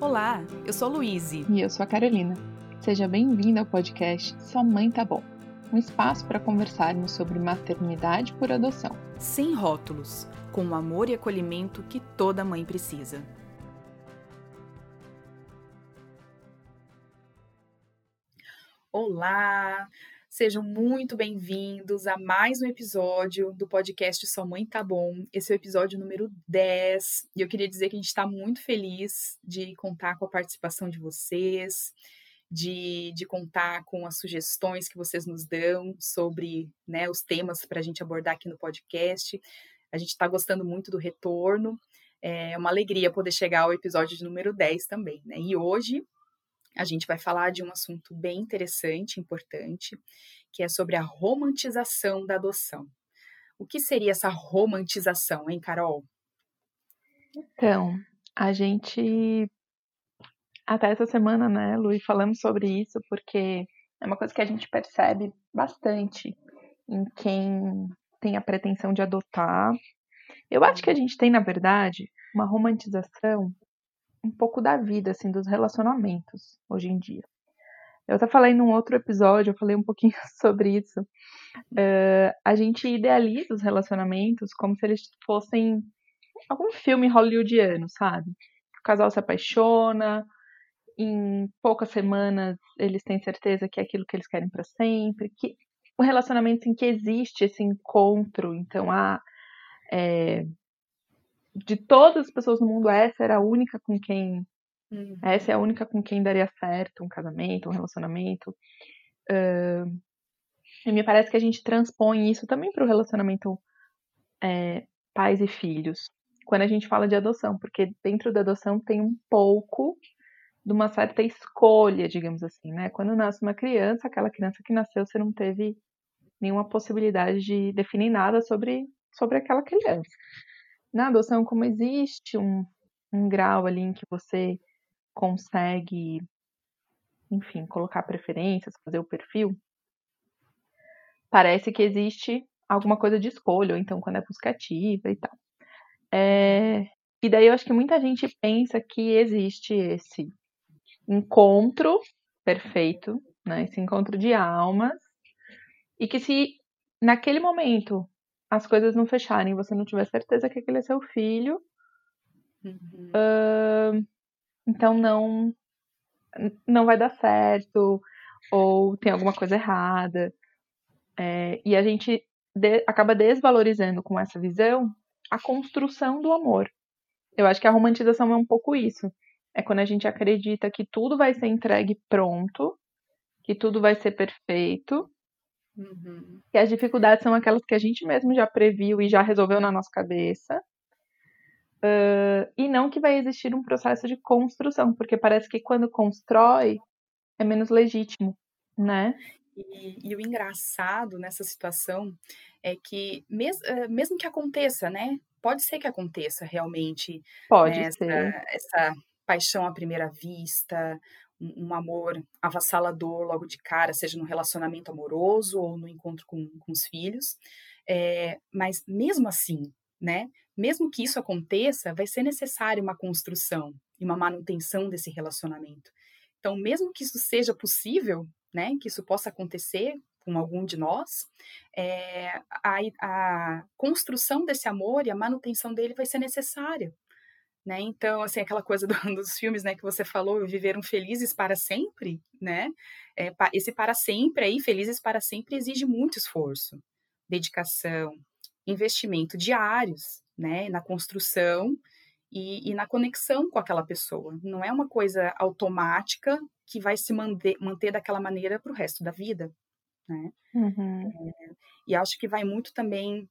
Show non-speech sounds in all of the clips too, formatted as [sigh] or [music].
Olá, eu sou Luíse. E eu sou a Carolina. Seja bem-vinda ao podcast Sua Mãe Tá Bom um espaço para conversarmos sobre maternidade por adoção. Sem rótulos, com o amor e acolhimento que toda mãe precisa. Olá! Sejam muito bem-vindos a mais um episódio do podcast Sua Mãe Tá Bom. Esse é o episódio número 10 e eu queria dizer que a gente está muito feliz de contar com a participação de vocês, de, de contar com as sugestões que vocês nos dão sobre né, os temas para a gente abordar aqui no podcast. A gente está gostando muito do retorno. É uma alegria poder chegar ao episódio de número 10 também. Né? E hoje a gente vai falar de um assunto bem interessante, importante, que é sobre a romantização da adoção. O que seria essa romantização, hein, Carol? Então, a gente até essa semana, né, Lu, falamos sobre isso porque é uma coisa que a gente percebe bastante em quem tem a pretensão de adotar. Eu acho que a gente tem, na verdade, uma romantização um pouco da vida, assim, dos relacionamentos hoje em dia. Eu até falei num outro episódio, eu falei um pouquinho [laughs] sobre isso. Uh, a gente idealiza os relacionamentos como se eles fossem algum filme hollywoodiano, sabe? O casal se apaixona, em poucas semanas eles têm certeza que é aquilo que eles querem para sempre, que o relacionamento em que existe esse encontro, então há é, de todas as pessoas no mundo essa era a única com quem uhum. essa é a única com quem daria certo um casamento, um relacionamento. Uh, e me parece que a gente transpõe isso também para o relacionamento é, pais e filhos. Quando a gente fala de adoção, porque dentro da adoção tem um pouco de uma certa escolha, digamos assim, né? Quando nasce uma criança, aquela criança que nasceu, você não teve nenhuma possibilidade de definir nada sobre, sobre aquela criança. Na adoção, como existe um, um grau ali em que você consegue, enfim, colocar preferências, fazer o perfil, parece que existe alguma coisa de escolha, ou então quando é buscativa e tal. É, e daí eu acho que muita gente pensa que existe esse encontro perfeito, né? Esse encontro de almas. E que se naquele momento as coisas não fecharem, você não tiver certeza que aquele é seu filho, uhum. uh, então não não vai dar certo ou tem alguma coisa errada. É, e a gente de, acaba desvalorizando com essa visão a construção do amor. Eu acho que a romantização é um pouco isso é quando a gente acredita que tudo vai ser entregue pronto, que tudo vai ser perfeito, uhum. que as dificuldades são aquelas que a gente mesmo já previu e já resolveu na nossa cabeça. Uh, e não que vai existir um processo de construção, porque parece que quando constrói é menos legítimo, né? E, e o engraçado nessa situação é que, mes, mesmo que aconteça, né? Pode ser que aconteça realmente Pode né, ser. Essa, essa paixão à primeira vista, um, amor avassalador logo de cara, seja no relacionamento amoroso ou no encontro com, com os filhos. É, mas mesmo assim, né? Mesmo que isso aconteça, vai ser necessária uma construção e uma manutenção desse relacionamento. Então, mesmo que isso seja possível, né? Que isso possa acontecer com algum de nós, é, a, a construção desse amor e a manutenção dele vai ser necessária, né? Então, assim, aquela coisa do, [laughs] dos filmes, né, que você falou, viveram felizes para sempre, né? É, esse para sempre aí, felizes para sempre, exige muito esforço, dedicação, investimento diários, né, na construção e, e na conexão com aquela pessoa. Não é uma coisa automática que vai se manter, manter daquela maneira para o resto da vida, né? Uhum. É, e acho que vai muito também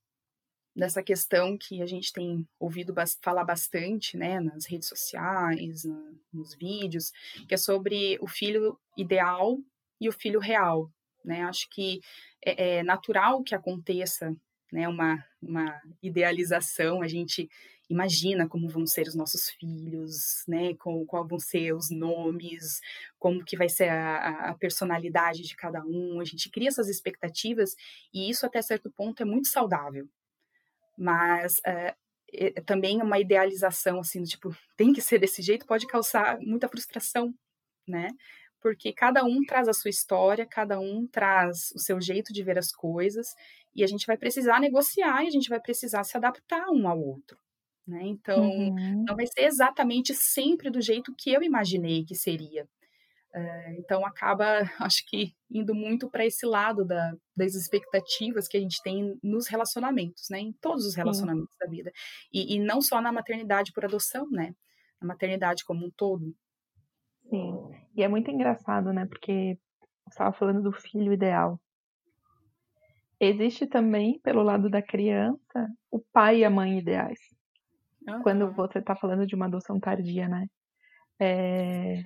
dessa questão que a gente tem ouvido falar bastante, né, nas redes sociais, nos vídeos, que é sobre o filho ideal e o filho real, né? Acho que é, é natural que aconteça, né, uma, uma idealização, a gente imagina como vão ser os nossos filhos, né, com qual vão ser os nomes, como que vai ser a, a, personalidade de cada um, a gente cria essas expectativas e isso até certo ponto é muito saudável, mas é, é, também uma idealização assim, tipo, tem que ser desse jeito, pode causar muita frustração, né? Porque cada um traz a sua história, cada um traz o seu jeito de ver as coisas, e a gente vai precisar negociar e a gente vai precisar se adaptar um ao outro. Né? Então, uhum. não vai ser exatamente sempre do jeito que eu imaginei que seria. Uh, então, acaba, [laughs] acho que, indo muito para esse lado da, das expectativas que a gente tem nos relacionamentos, né? em todos os relacionamentos Sim. da vida. E, e, não só na maternidade por adoção, né? Na maternidade como um todo. Sim, e é muito engraçado, né? Porque você estava falando do filho ideal. Existe também, pelo lado da criança, o pai e a mãe ideais. Uhum. Quando você está falando de uma adoção tardia, né? É,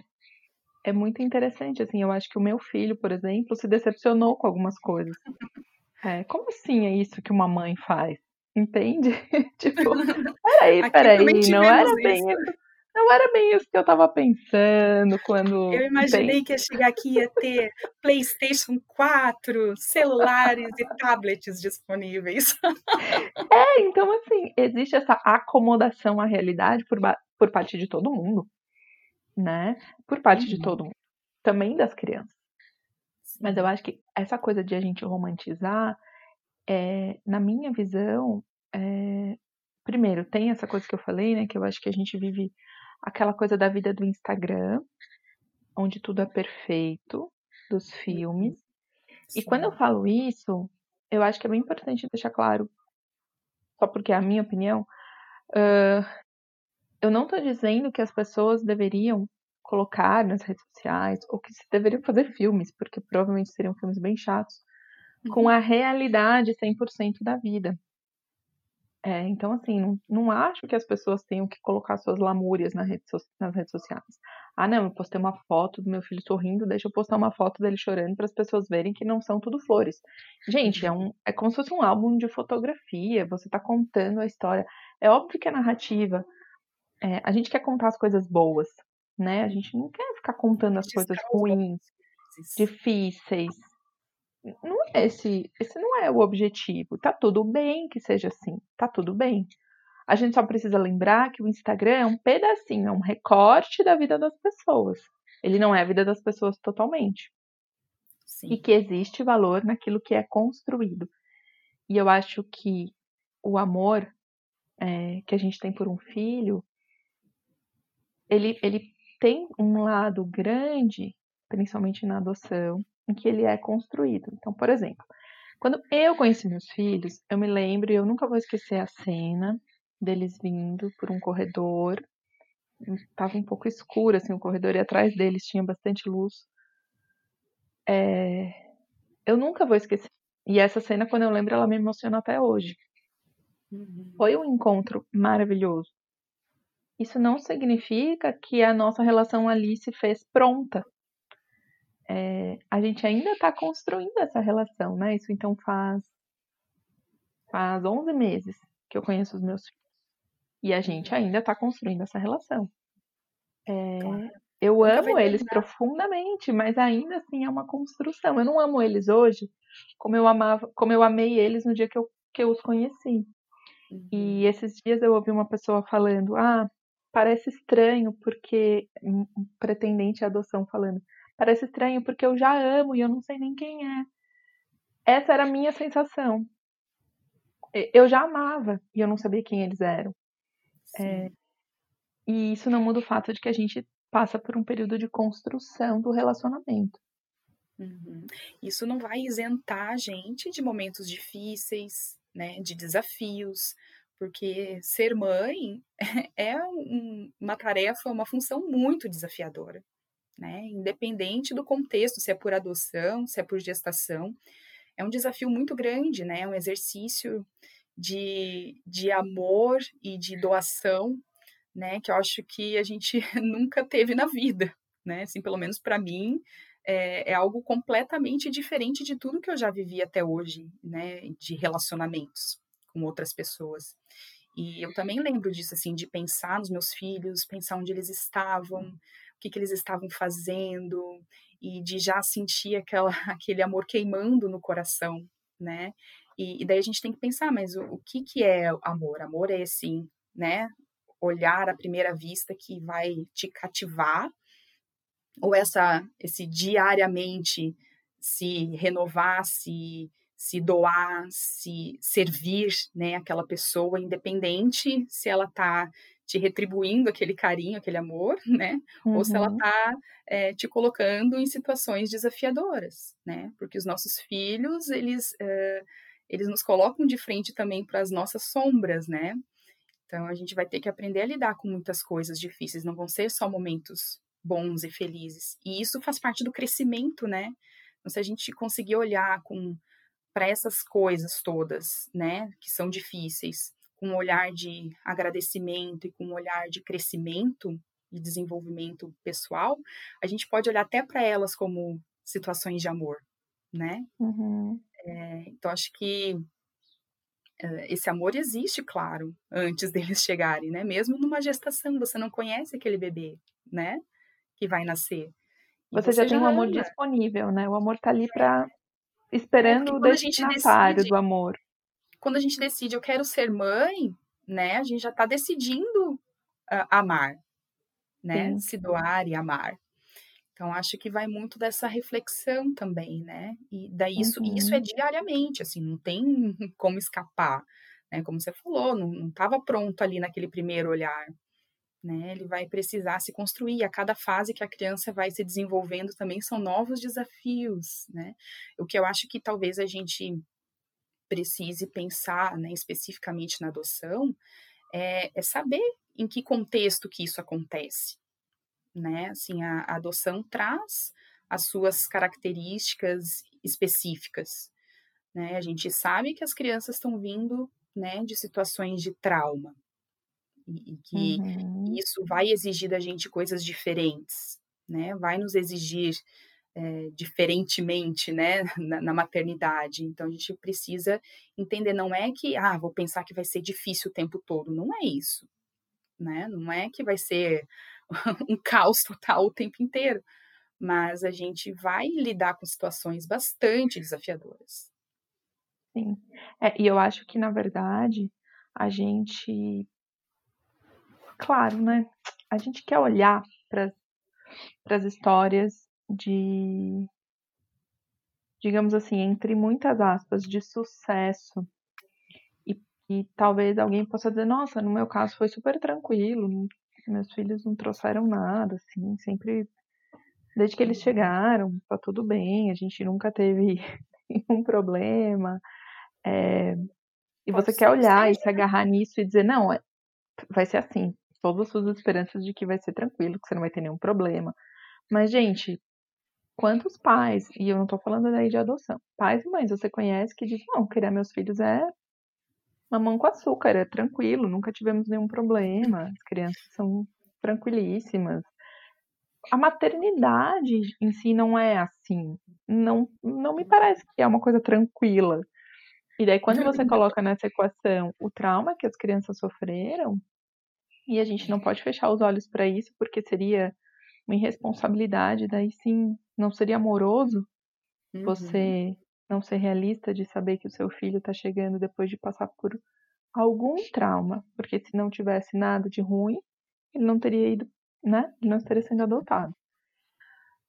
é muito interessante, assim, eu acho que o meu filho, por exemplo, se decepcionou com algumas coisas. [laughs] É, como assim é isso que uma mãe faz? Entende? [laughs] tipo, [laughs] peraí, peraí, não era bem isso. Não era bem isso que eu tava pensando quando. Eu imaginei tem... que ia chegar aqui e ia ter PlayStation 4, celulares e tablets disponíveis. É, então assim, existe essa acomodação à realidade por, por parte de todo mundo, né? Por parte uhum. de todo mundo. Também das crianças. Mas eu acho que essa coisa de a gente romantizar, é, na minha visão, é, primeiro, tem essa coisa que eu falei, né? Que eu acho que a gente vive aquela coisa da vida do Instagram, onde tudo é perfeito, dos filmes. Sim. E quando eu falo isso, eu acho que é bem importante deixar claro, só porque é a minha opinião, uh, eu não estou dizendo que as pessoas deveriam colocar nas redes sociais, ou que se deveriam fazer filmes, porque provavelmente seriam filmes bem chatos, uhum. com a realidade 100% da vida. É, então, assim, não, não acho que as pessoas tenham que colocar suas lamúrias na rede nas redes sociais. Ah, não, eu postei uma foto do meu filho sorrindo, deixa eu postar uma foto dele chorando para as pessoas verem que não são tudo flores. Gente, é, um, é como se fosse um álbum de fotografia, você está contando a história. É óbvio que é narrativa. É, a gente quer contar as coisas boas, né? A gente não quer ficar contando as coisas ruins, difíceis não é esse, esse não é o objetivo. Tá tudo bem que seja assim, tá tudo bem. A gente só precisa lembrar que o Instagram é um pedacinho, é um recorte da vida das pessoas. Ele não é a vida das pessoas totalmente. Sim. E que existe valor naquilo que é construído. E eu acho que o amor é, que a gente tem por um filho, ele, ele tem um lado grande, principalmente na adoção, em que ele é construído. Então, por exemplo, quando eu conheci meus filhos, eu me lembro, e eu nunca vou esquecer a cena deles vindo por um corredor. Estava um pouco escuro, assim, o corredor, e atrás deles tinha bastante luz. É... Eu nunca vou esquecer. E essa cena, quando eu lembro, ela me emociona até hoje. Uhum. Foi um encontro maravilhoso. Isso não significa que a nossa relação ali se fez pronta é, a gente ainda está construindo essa relação, né? Isso então faz faz 11 meses que eu conheço os meus filhos. E a gente ainda está construindo essa relação. É, eu amo eles profundamente, mas ainda assim é uma construção. Eu não amo eles hoje como eu amava, como eu amei eles no dia que eu, que eu os conheci. Uhum. E esses dias eu ouvi uma pessoa falando: "Ah, parece estranho porque um pretendente à adoção falando: Parece estranho porque eu já amo e eu não sei nem quem é. Essa era a minha sensação. Eu já amava e eu não sabia quem eles eram. É, e isso não muda o fato de que a gente passa por um período de construção do relacionamento. Uhum. Isso não vai isentar a gente de momentos difíceis, né, de desafios, porque ser mãe [laughs] é um, uma tarefa, uma função muito desafiadora né? Independente do contexto, se é por adoção, se é por gestação, é um desafio muito grande, né? É um exercício de, de amor e de doação, né? Que eu acho que a gente [laughs] nunca teve na vida, né? Assim, pelo menos para mim, é, é, algo completamente diferente de tudo que eu já vivi até hoje, né? De relacionamentos com outras pessoas. E eu também lembro disso, assim, de pensar nos meus filhos, pensar onde eles estavam, que, que eles estavam fazendo e de já sentir aquela, [laughs] aquele amor queimando no coração, né? E, e, daí a gente tem que pensar, mas o, o que, que é amor? Amor é esse, né? Olhar à primeira vista que vai te cativar, ou essa, esse diariamente se renovar, se, se doar, se servir, né, aquela pessoa, independente se ela está te retribuindo aquele carinho, aquele amor, [laughs] né, uhum. ou se ela está é, eh, te colocando em situações desafiadoras, né, porque os nossos filhos, eles, é, eles nos colocam de frente também para as nossas sombras, né, então a gente vai ter que aprender a lidar com muitas coisas difíceis, não vão ser só momentos bons e felizes, e isso faz parte do crescimento, né, então, se a gente conseguir olhar com para essas coisas todas, né, que são difíceis, com um olhar de agradecimento e com um olhar de crescimento e desenvolvimento pessoal, a gente pode olhar até para elas como situações de amor, né? Uhum. É, então, acho que é, esse amor existe, claro, antes [laughs] deles chegarem, né? Mesmo numa gestação, você não conhece aquele bebê, né? Que vai nascer. Você, você, já tem um amor disponível, né? O amor tá ali para esperando é o destinatário decide, do amor. Quando a gente decide, eu quero ser mãe, né? A gente já está decidindo uh, amar, né? Sim. Se doar e amar. Então, acho que vai muito dessa reflexão também, né? E daí isso, uhum. isso é diariamente, assim, não tem [laughs] como escapar, né? Como você falou, não estava pronto ali naquele primeiro olhar né? Ele vai precisar se construir. A cada fase que a criança vai se desenvolvendo também são novos desafios, né? O que eu acho que talvez a gente precise pensar, né, especificamente na adoção, é, é saber em que contexto que isso acontece, né? Assim, a, a adoção traz as suas características específicas, né? A gente sabe que as crianças estão vindo, né, de situações de trauma, e, e que uhum. isso vai exigir da gente coisas diferentes, né? Vai nos exigir é, diferentemente, né, [laughs] na, na, maternidade. Então a gente precisa entender, não é que, ah, vou pensar que vai ser difícil o tempo todo, não é isso, né? Não é que vai ser [laughs] um caos total o tempo inteiro, mas a gente vai lidar com situações bastante desafiadoras. Sim, é, e eu acho que na verdade a gente claro, né? A gente quer olhar para as histórias de, digamos assim, entre muitas aspas, de sucesso. E, e talvez alguém possa dizer: nossa, no meu caso foi super tranquilo, meus filhos não trouxeram nada, assim, sempre. Desde que eles chegaram, tá tudo bem, a gente nunca teve [laughs] nenhum problema. É, e você quer olhar e se agarrar nisso e dizer, não, é, vai ser assim, todas as suas esperanças de que vai ser tranquilo, que você não vai ter nenhum problema. Mas, gente, quantos pais, e eu não tô falando daí de adoção, pais e mães você conhece que dizem, não, criar meus filhos é mamão com açúcar, é tranquilo, nunca tivemos nenhum problema, as crianças são tranquilíssimas. A maternidade em si não é assim. Não, não me parece que é uma coisa tranquila. E daí, quando você coloca nessa equação o trauma que as crianças sofreram, e a gente não pode fechar os olhos para isso, porque seria uma irresponsabilidade, daí sim, não seria amoroso uhum. você não ser realista de saber que o seu filho está chegando depois de passar por algum trauma, porque se não tivesse nada de ruim, ele não teria ido, né? Ele não estaria sendo adotado.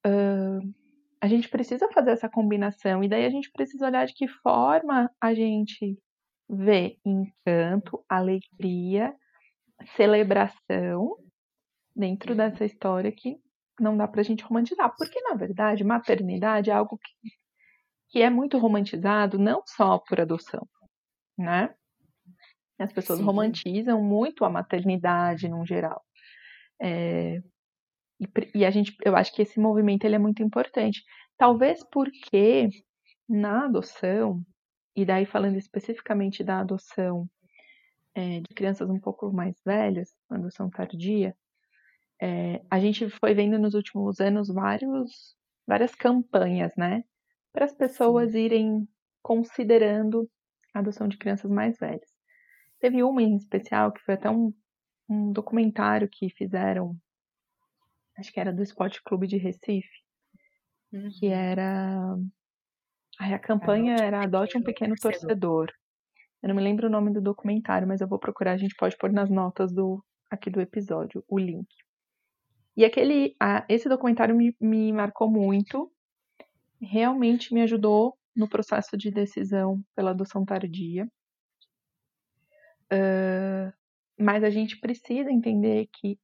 Uh, a gente precisa fazer essa combinação, e daí a gente precisa olhar de que forma a gente vê encanto, alegria celebração dentro dessa história que não dá pra gente romantizar. Porque, na verdade, maternidade é algo que, que é muito romantizado não só por adoção, né? As pessoas Sim. romantizam muito a maternidade no geral. É, e, e, a gente, eu acho que esse movimento ele é muito importante. Talvez porque na adoção, e daí falando especificamente da adoção é, de crianças um pouco mais velhas, adoção tardia, é, a gente foi vendo nos últimos anos vários, várias campanhas, né? Para as pessoas Sim. irem considerando a adoção de crianças mais velhas. Teve uma em especial que foi até um, um documentário que fizeram, acho que era do Esporte Clube de Recife, uhum. que era Ai, a campanha era Adote um Pequeno torcedor. Eu não me lembro o nome do documentário, mas eu vou procurar, a gente pode pôr nas notas do aqui do episódio o link. E aquele, esse documentário me, me marcou muito, realmente me ajudou no processo de decisão pela adoção tardia. Uh, mas a gente precisa entender que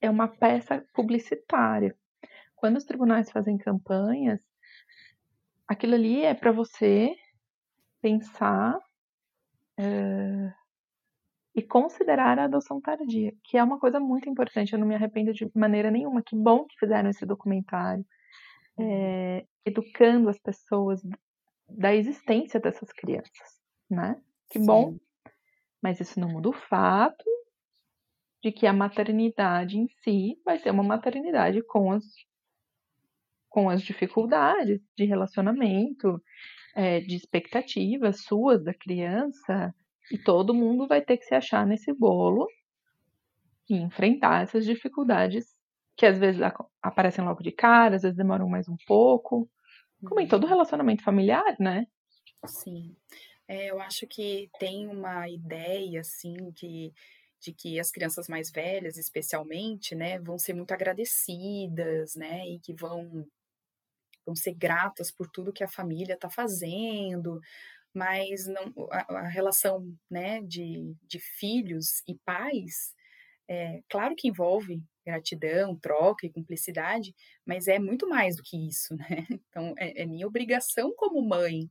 é uma peça publicitária. Quando os tribunais fazem campanhas, aquilo ali é para você pensar uh, e considerar a adoção tardia, que é uma coisa muito importante. Eu não me arrependo de maneira nenhuma. Que bom que fizeram esse documentário, é, educando as pessoas da existência dessas crianças, né? Que Sim. bom. Mas isso não muda o fato de que a maternidade em si vai ser uma maternidade com as, com as dificuldades de relacionamento, é, de expectativas suas da criança, e todo mundo vai ter que se achar nesse bolo e enfrentar essas dificuldades que às vezes aparecem logo de cara, às vezes demoram mais um pouco, como em todo uhum. relacionamento familiar, né? Sim. É, eu acho que tem uma ideia, assim, que de que as crianças mais velhas, especialmente, né, vão ser muito agradecidas, né, e que vão vão ser gratas por tudo que a família está fazendo, mas não, a, a, relação né, de, de filhos e pais, é, claro que envolve gratidão, troca e cumplicidade, mas é muito mais do que isso, [laughs] né? Então, é, é minha obrigação como mãe,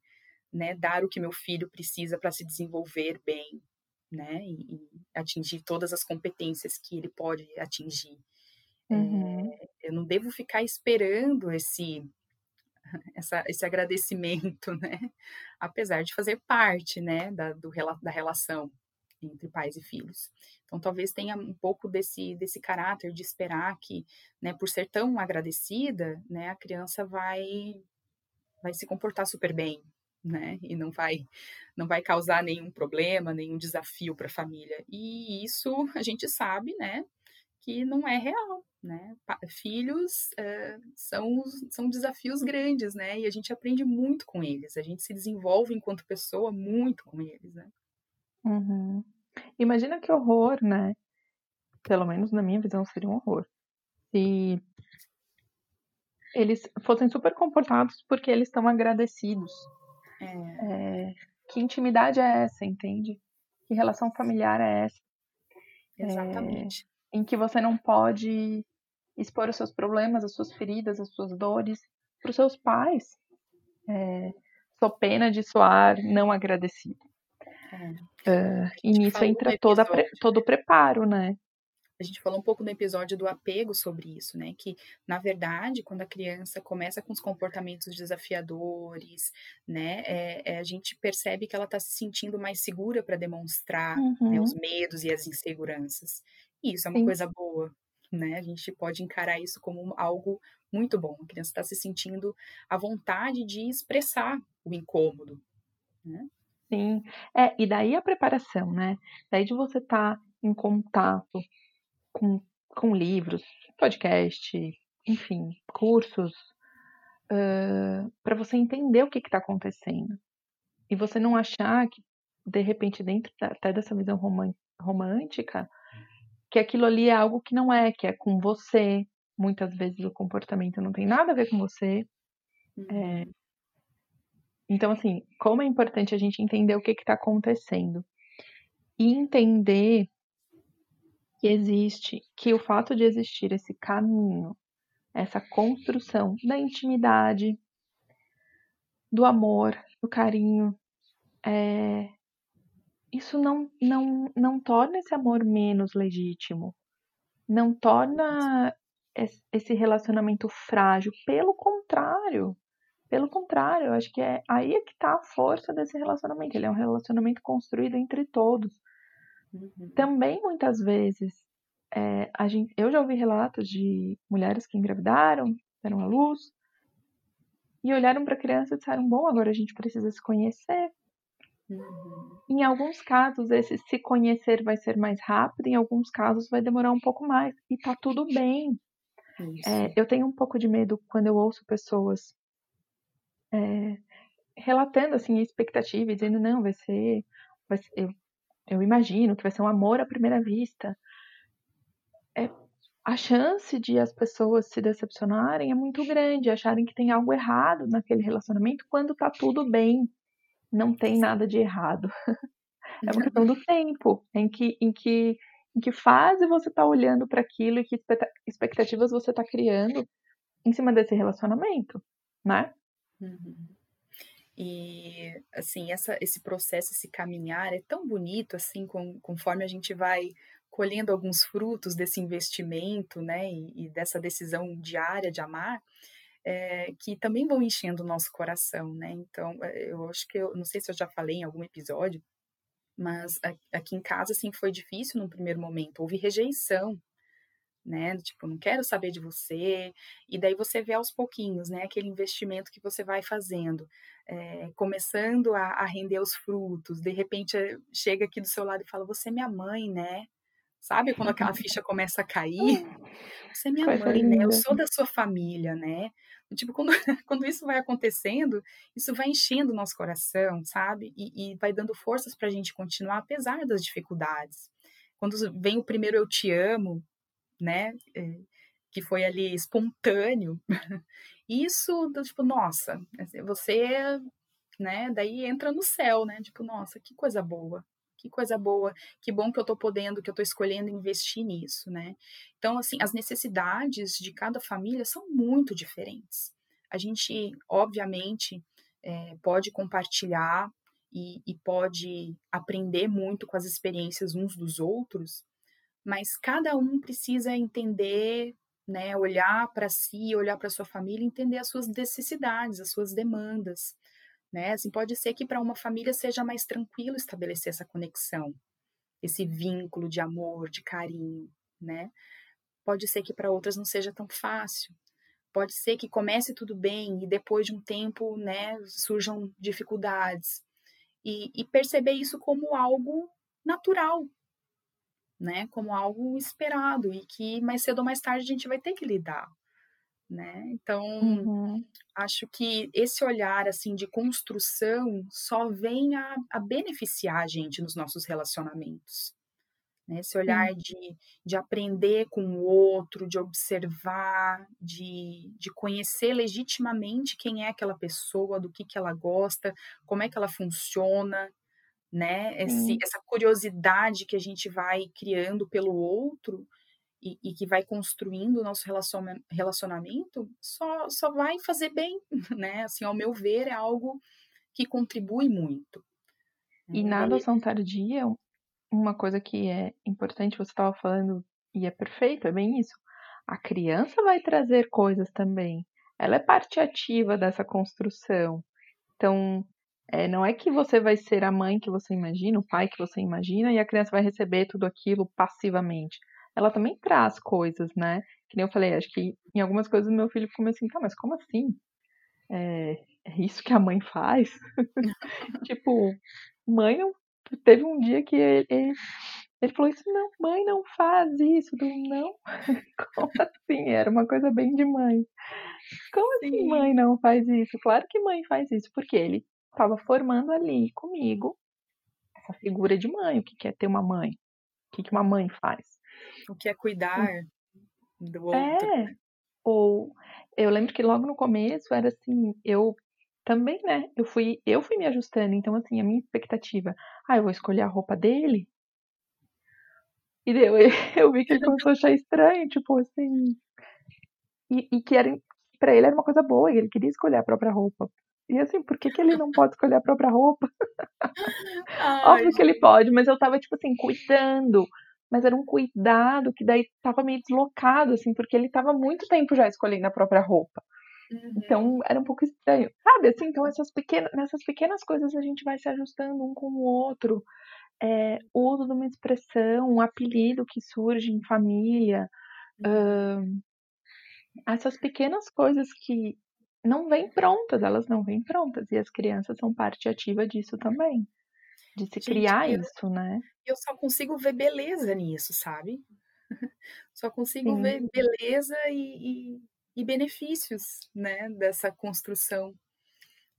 né, dar o que meu filho precisa para se desenvolver bem, né, e, e, atingir todas as competências que ele pode atingir. Uhum. É, eu não devo ficar esperando esse [laughs] essa, esse agradecimento, né? Apesar de fazer parte, né, da, do, da relação entre pais e filhos. Então, talvez tenha um pouco desse, desse caráter de esperar que, né, por ser tão agradecida, né, a criança vai, vai se comportar super bem, né, e não vai, não vai causar nenhum problema, nenhum desafio para a família. E isso a gente sabe, né, que não é real, né? Filhos uh, são, são desafios grandes, né? E a gente aprende muito com eles, a gente se desenvolve enquanto pessoa muito com eles, né? Uhum. Imagina que horror, né? Pelo menos na minha visão seria um horror. Se eles fossem super comportados porque eles estão agradecidos. É. É, que intimidade é essa, entende? Que relação familiar é essa? Exatamente. Em que você não pode expor os seus problemas, as suas feridas, as suas dores para os seus pais. É, sou pena de soar não agradecido. É. Uh, e nisso entra toda, todo o preparo, né? A gente falou um pouco no episódio do apego sobre isso, né? Que, na verdade, quando a criança começa com os comportamentos desafiadores, né? É, é, a gente percebe que ela está se sentindo mais segura para demonstrar uhum. né, os medos e as inseguranças. E isso é uma Sim. coisa boa, né? A gente pode encarar isso como algo muito bom. A criança está se sentindo à vontade de expressar o incômodo, né? Sim, é, e daí a preparação, né? Daí de você estar tá em contato com, com livros, podcast, enfim, cursos, uh, para você entender o que está acontecendo. E você não achar que, de repente, dentro da, até dessa visão romântica, que aquilo ali é algo que não é, que é com você. Muitas vezes o comportamento não tem nada a ver com você. É... Uhum. Então, assim, como é importante a gente entender o que está acontecendo e entender que existe, que o fato de existir esse caminho, essa construção da intimidade, do amor, do carinho, é, isso não, não, não torna esse amor menos legítimo, não torna esse relacionamento frágil, pelo contrário. Pelo contrário, eu acho que é aí é que está a força desse relacionamento. Ele é um relacionamento construído entre todos. Uhum. Também muitas vezes é, a gente, eu já ouvi relatos de mulheres que engravidaram, deram à luz e olharam para a criança e disseram: Bom, agora a gente precisa se conhecer. Uhum. Em alguns casos, esse se conhecer vai ser mais rápido, em alguns casos vai demorar um pouco mais. E tá tudo bem. É, eu tenho um pouco de medo quando eu ouço pessoas é, relatando assim a expectativa, dizendo não, vai ser, vai ser eu, eu imagino que vai ser um amor à primeira vista. É, a chance de as pessoas se decepcionarem é muito grande, acharem que tem algo errado naquele relacionamento quando tá tudo bem, não tem nada de errado. [laughs] É uma questão do tempo, em que, em que, em que fase você está olhando para aquilo e que expectativas você está criando em cima desse relacionamento, né? Uhum. E, assim, essa, esse processo, esse caminhar é tão bonito, assim, com, conforme a gente vai colhendo alguns frutos desse investimento, né, e, e dessa decisão diária de amar, é, que também vão enchendo o nosso coração, né? Então, é, eu acho que eu não sei se eu já falei em algum episódio, mas aqui em casa, assim, foi difícil no primeiro momento. Houve rejeição, né? Tipo, não quero saber de você. E daí você vê aos pouquinhos, né? Aquele investimento que você vai fazendo, é, começando a, a, render os frutos. De repente, eh, chega aqui do seu lado e fala: Você é minha mãe, né? Sabe quando aquela [laughs] ficha começa a cair? Você é minha mãe, né? Eu sou da sua família, né? Tipo, quando, [laughs] quando isso vai acontecendo, isso vai enchendo o nosso coração, sabe? E, e vai dando forças para a gente continuar, apesar das dificuldades. Quando vem o primeiro eu te amo, né? É, que foi ali espontâneo. [laughs] Isso, tipo, nossa, você, né? Daí entra no céu, né? Tipo, nossa, que coisa boa, que coisa boa, que bom que eu estou podendo, que eu estou escolhendo investir nisso, né? Então, assim, as necessidades de cada família são muito diferentes. A gente, obviamente, é, pode compartilhar e, e pode aprender muito com as experiências uns dos outros, mas cada um precisa entender, né, olhar para si, olhar para sua família, entender as suas necessidades, as suas demandas, né? Assim, pode ser que para uma família seja mais tranquilo estabelecer essa conexão, esse vínculo de amor, de carinho, né? Pode ser que para outras não seja tão fácil. Pode ser que comece tudo bem e depois de um tempo, né, surjam dificuldades. E, e perceber isso como algo natural, né, como algo esperado e que mais cedo ou mais tarde a gente vai ter que lidar, né? Então, uhum. acho que esse olhar assim de construção só vem a, a beneficiar a gente nos nossos relacionamentos. Né? Esse olhar de, de aprender com o outro, de observar, de, de conhecer legitimamente quem é aquela pessoa, do que, que ela gosta, como é que ela funciona, né? Esse, essa curiosidade que a gente vai criando pelo outro e, e, que vai construindo o nosso relacionamento só, só vai fazer bem, [laughs] né? Assim, ao meu ver, é algo que contribui muito. E na adoção tardia, uma coisa que é importante, você estava falando, e é perfeito, é bem isso. A criança vai trazer coisas também. Ela é parte ativa dessa construção. Então, é, não é que você vai ser a mãe que você imagina, o pai que você imagina, e a criança vai receber tudo aquilo passivamente ela também traz coisas, né? Que nem eu falei, acho que em algumas coisas meu filho ficou assim, tá, mas como assim? É, é isso que a mãe faz? [laughs] [laughs] tipo, mãe não. Teve um dia que ele, ele, ele, falou isso, não, mãe não faz isso, não. [laughs] Como assim? Era uma coisa bem de mãe. Como assim Sim. assim mãe não faz isso? Claro que mãe faz isso, porque ele estava formando ali comigo essa figura de mãe, o que é ter uma mãe, o que uma mãe faz. O que é cuidar do outro. É. Ou eu lembro que logo no começo era assim, eu também, né? Eu fui, eu fui me ajustando, então assim, a minha expectativa, ah, eu vou escolher a roupa dele. E eu, [laughs] eu vi que ele começou a achar estranho, tipo assim. E, e que era para ele era uma coisa boa, ele queria escolher a própria roupa. E assim, por que, que ele não pode escolher a própria roupa? [laughs] [laughs] Ai, Óbvio que ele pode, mas eu tava, tipo assim, cuidando mas era um cuidado que daí estava meio deslocado, assim, porque ele estava muito tempo já escolhendo a própria roupa. Uhum. Então era um pouco estranho, sabe? Assim, então essas pequenas, nessas pequenas coisas a gente vai se ajustando um com o outro. É, o uso de uma expressão, um apelido que surge em família, uhum. uh, essas pequenas coisas que não vêm prontas, elas não vêm prontas, e as crianças são parte ativa disso também de se Gente, criar eu, isso, né? Eu só consigo ver beleza nisso, sabe? [laughs] Só consigo Sim. ver beleza e, e, e, benefícios, né, dessa construção.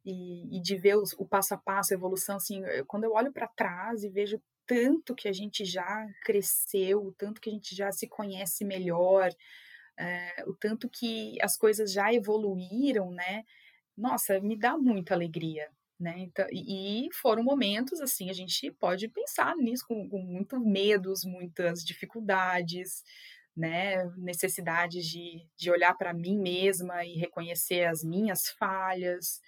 e, e de ver os, o passo a passo, a evolução, assim, eu, quando eu olho para trás e vejo tanto que a gente já cresceu, o tanto que a gente já se conhece melhor, é, o tanto que as coisas já evoluíram, né? Nossa, me dá muita alegria, né? Então, e foram momentos assim, a gente pode pensar nisso com, com muitos medos, muitas dificuldades, né? Necessidades de, de olhar para mim mesma e reconhecer as minhas falhas.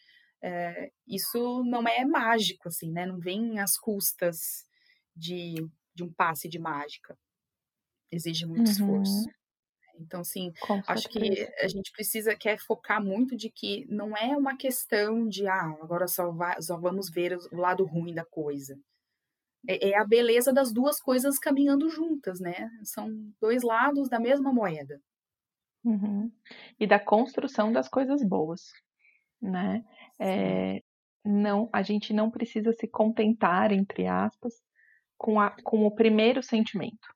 É, isso não é mágico, assim, né? Não vem às custas de, de um passe de mágica. Exige muito uhum. esforço. Então, Com acho que a gente precisa quer focar muito de que não é uma questão de ah, agora só, vai, só vamos ver o lado ruim da coisa. É, é a beleza das duas coisas caminhando juntas, né? São dois lados da mesma moeda. Uhum. E da construção das coisas boas, né? É, não, a gente não precisa se contentar, entre aspas, com, a, com o primeiro sentimento,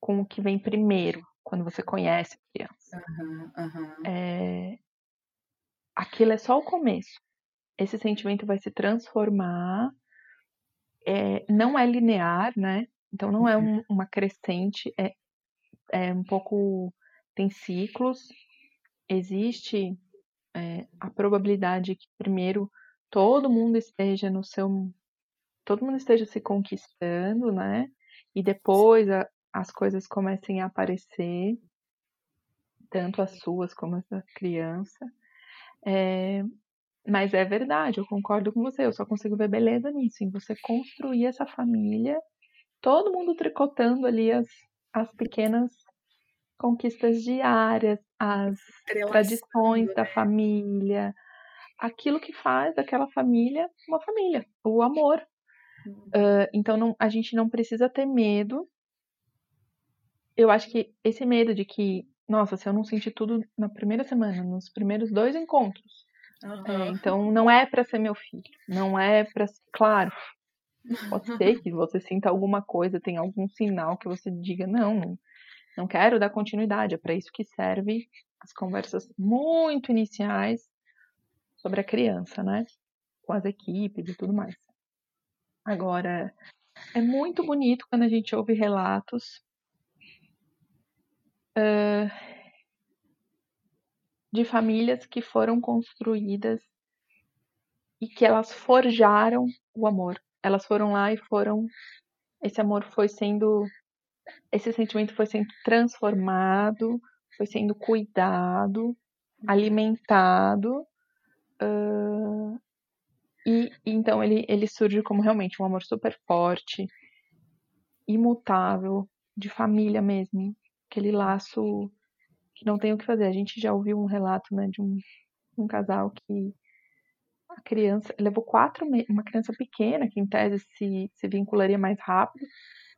com o que vem primeiro, quando você conhece a criança. Uhum, uhum. É, aquilo é só o começo. Esse sentimento vai se transformar. É, não é linear, né? Então não é um, uma crescente, é, é um pouco. tem ciclos. Existe é, a probabilidade que primeiro todo mundo esteja no seu. todo mundo esteja se conquistando, né? E depois a, as coisas comecem a aparecer, tanto as suas como as da criança. É, mas é verdade, eu concordo com você, eu só consigo ver beleza nisso, em você construir essa família, todo mundo tricotando ali as, as pequenas conquistas diárias, as tradições da né? família, aquilo que faz daquela família uma família, o amor. Uh, então não, a gente não precisa ter medo eu acho que esse medo de que, nossa, se eu não sentir tudo na primeira semana, nos primeiros dois encontros, uhum. é, então não é para ser meu filho, não é para, claro, pode ser [laughs] que você sinta alguma coisa, tem algum sinal que você diga não, não, quero dar continuidade, é para isso que serve as conversas muito iniciais sobre a criança, né? Com as equipes e tudo mais. Agora, é muito bonito quando a gente ouve relatos uh, de famílias que foram construídas e que elas forjaram o amor. Elas foram lá e foram. Esse amor foi sendo. Esse sentimento foi sendo transformado, foi sendo cuidado, alimentado. Uh, e então ele, ele surge como realmente um amor super forte, imutável, de família mesmo, aquele laço que não tem o que fazer. A gente já ouviu um relato né, de um, um casal que a criança levou quatro meses, uma criança pequena, que em tese se, se vincularia mais rápido,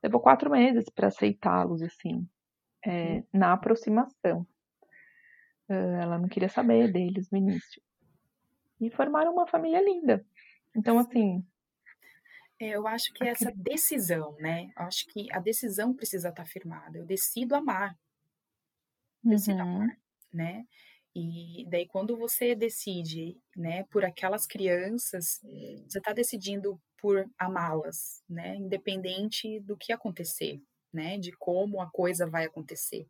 levou quatro meses para aceitá-los, assim, é, na aproximação. Uh, ela não queria saber deles no início. E formaram uma família linda. Então, assim, eu acho que essa decisão, né? Eu acho que a decisão precisa estar firmada. Eu decido amar. Decido uhum. amar, né? E daí quando você decide, né, por aquelas crianças, você está decidindo por amá-las, né? Independente do que acontecer, né? De como a coisa vai acontecer.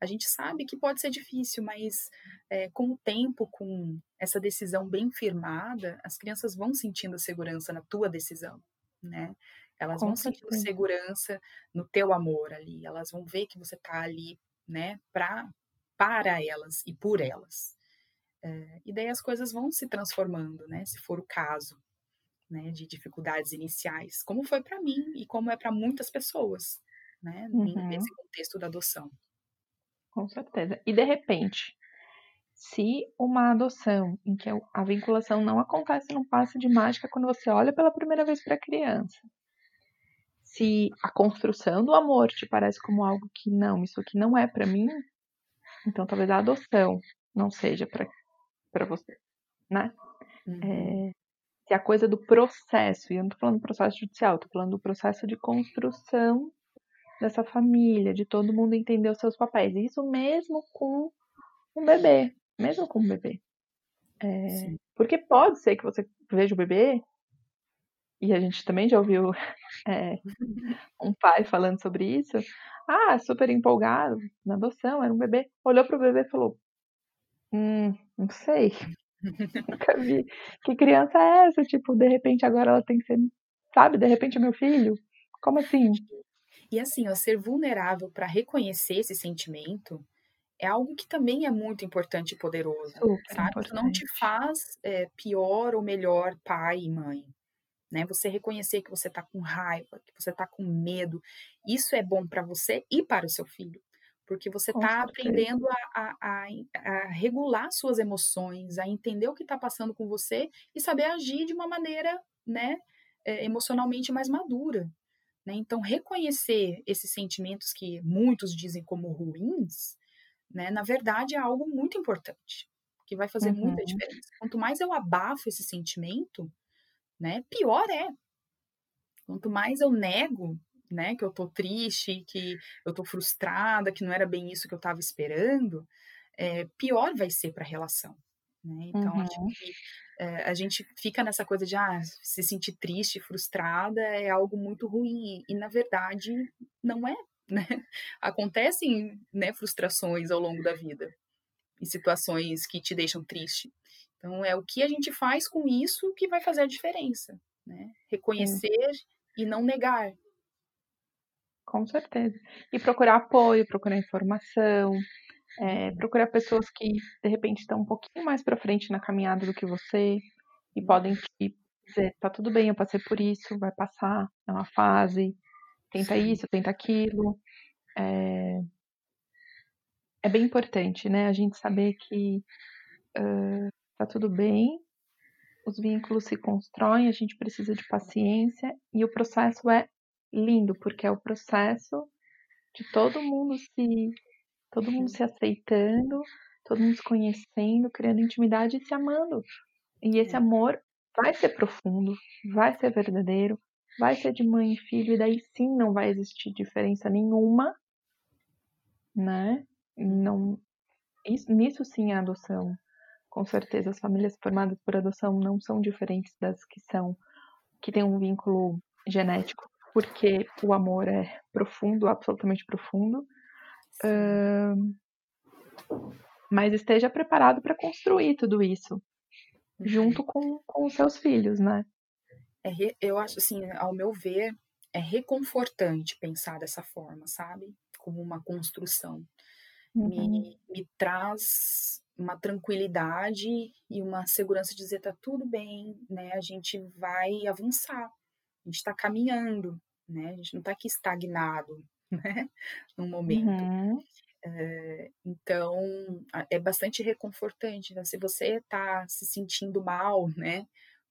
A gente sabe que pode ser difícil, mas é, com o tempo, com essa decisão bem firmada, as crianças vão sentindo segurança na tua decisão, né? Elas Com vão sentir segurança no teu amor ali, elas vão ver que você tá ali, né, pra, para elas e por elas. É, e daí as coisas vão se transformando, né, se for o caso, né, de dificuldades iniciais, como foi para mim e como é para muitas pessoas, né, uhum. nesse contexto da adoção. Com certeza. E de repente, se uma adoção em que a vinculação não acontece num passe de mágica quando você olha pela primeira vez para a criança, se a construção do amor te parece como algo que não, isso aqui não é para mim, então talvez a adoção não seja para você, né? Uhum. É, se a coisa do processo, e eu não tô falando do processo judicial, tô falando do processo de construção dessa família, de todo mundo entender os seus papéis. Isso mesmo com um bebê mesmo com o bebê. É, porque pode ser que você veja o bebê, e a gente também já ouviu [laughs] é, um pai falando sobre isso. Ah, super empolgado na adoção, era um bebê. Olhou para o bebê e falou: Hum, não sei. [laughs] Nunca vi. Que criança é essa? Tipo, de repente agora ela tem que ser. Sabe, de repente é meu filho? Como assim? E assim, ó, ser vulnerável para reconhecer esse sentimento é algo que também é muito importante e poderoso, Super sabe? importante. Que não te faz é, pior ou melhor pai e mãe. Né? Você reconhecer que você está com raiva, que você está com medo, isso é bom para você e para o seu filho, porque você está aprendendo a, a, a, regular suas emoções, a entender o que está passando com você e saber agir de uma maneira, né, é, emocionalmente mais madura. Né? Então, reconhecer esses sentimentos que muitos dizem como ruins, né, na verdade é algo muito importante, que vai fazer uhum. muita diferença. Quanto mais eu abafo esse sentimento, né, pior é. Quanto mais eu nego, né, que eu tô triste, que eu tô frustrada, que não era bem isso que eu estava esperando, é, pior vai ser para a relação. Né? Então, uhum. acho que é, a gente fica nessa coisa de ah, se sentir triste, frustrada é algo muito ruim. E, na verdade, não é. [laughs] Né? Acontecem né, frustrações ao longo da vida, em situações que te deixam triste. Então, é o que a gente faz com isso que vai fazer a diferença. Né? Reconhecer e não negar. Com certeza. E procurar apoio, procurar informação, é, procurar pessoas que, de repente, estão um pouquinho mais para frente na caminhada do que você e podem te dizer: tá tudo bem, eu passei por isso, vai passar, é uma fase, tenta Sim. isso, tenta aquilo. É, é bem importante, né? A gente saber que uh, tá tudo bem, os vínculos se constroem, a gente precisa de paciência e o processo é lindo, porque é o processo de todo mundo se Todo mundo se aceitando, todo mundo se conhecendo, criando intimidade e se amando. E esse é. amor vai ser profundo, vai ser verdadeiro, vai ser de mãe e filho, e daí sim não vai existir diferença nenhuma, né? Não, isso, nisso sim a adoção. Com certeza, as famílias formadas por adoção não são diferentes das que são, que têm um vínculo genético, porque o amor é profundo, absolutamente profundo, mas esteja preparado para construir tudo isso junto com, com os seus filhos, né? É, eu acho assim, ao meu ver, é reconfortante pensar dessa forma, sabe? Como uma construção. Uhum. Me, me traz uma tranquilidade e uma segurança de dizer tá tudo bem, né? A gente vai avançar, a gente está caminhando, né? A gente não está aqui estagnado, [laughs] né? No momento. Uhum. É, então, é bastante reconfortante. Né? Se você está se sentindo mal, né?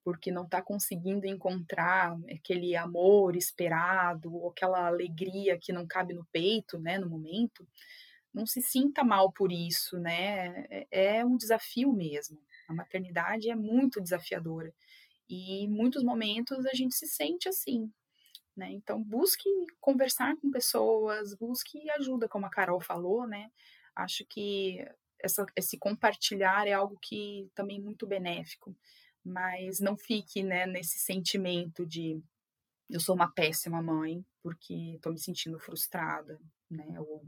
Porque não está conseguindo encontrar aquele amor esperado, ou aquela alegria que não cabe no peito, né? No momento, não se sinta mal por isso, né? É, é um desafio mesmo. A maternidade é muito desafiadora. E em muitos momentos a gente se sente assim, né? Então, busque conversar com pessoas, busque ajuda, como a Carol falou, né? Acho que essa, esse compartilhar é algo que também é muito benéfico, mas não fique né, nesse sentimento de eu sou uma péssima mãe porque estou me sentindo frustrada, né? Ou,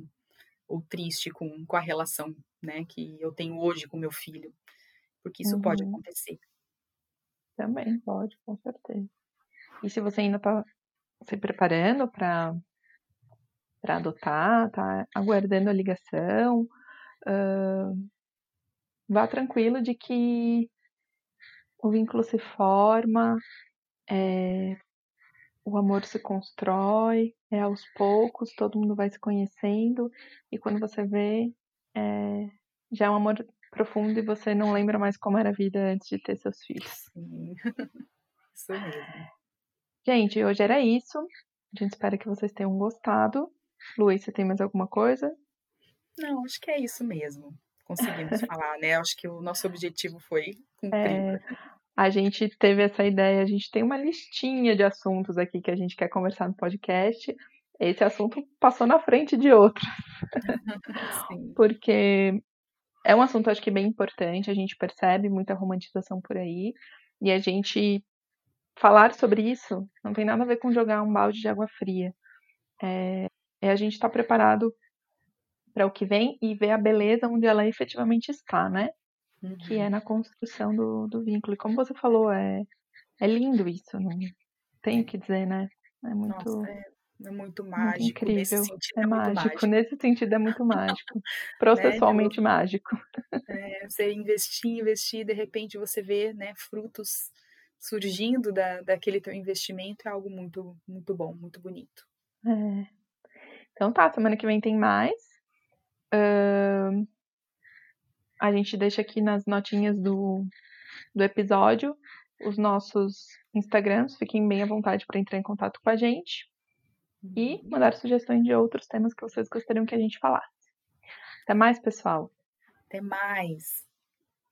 ou triste com, com a relação né, que eu tenho hoje com meu filho, porque isso uhum. pode acontecer. Também pode, com certeza. E se você ainda está se preparando para para adotar, tá aguardando a ligação, uh, vá tranquilo de que o vínculo se forma, é, o amor se constrói, é aos poucos, todo mundo vai se conhecendo, e quando você vê, é, já é um amor profundo e você não lembra mais como era a vida antes de ter seus filhos. Sim, [laughs] isso mesmo. Gente, hoje era isso. A gente espera que vocês tenham gostado. Luiz, você tem mais alguma coisa? Não, acho que é isso mesmo. Conseguimos falar, né? Acho que o nosso objetivo foi cumprido. É, a gente teve essa ideia, a gente tem uma listinha de assuntos aqui que a gente quer conversar no podcast. Esse assunto passou na frente de outros. [laughs] Porque é um assunto, acho que, bem importante. A gente percebe muita romantização por aí. E a gente falar sobre isso não tem nada a ver com jogar um balde de água fria. É, é a gente estar tá preparado para o que vem e ver a beleza onde ela efetivamente está, né? Uhum. Que é na construção do, do vínculo. E como você falou, é, é lindo isso, não tenho que dizer, né? É muito. Nossa, é, é muito mágico. Incrível. é, é mágico. mágico. Nesse sentido é muito mágico. [laughs] Processualmente né? mágico. [laughs] É, você investir, investir, de repente você vê né, frutos surgindo da, daquele teu investimento é algo muito, muito bom, muito bonito. É. Então tá, semana que vem tem mais. Uh, a gente deixa aqui nas notinhas do, do episódio os nossos Instagrams. Fiquem bem à vontade para entrar em contato com a gente e mandar sugestões de outros temas que vocês gostariam que a gente falasse. Até mais, pessoal. Até mais.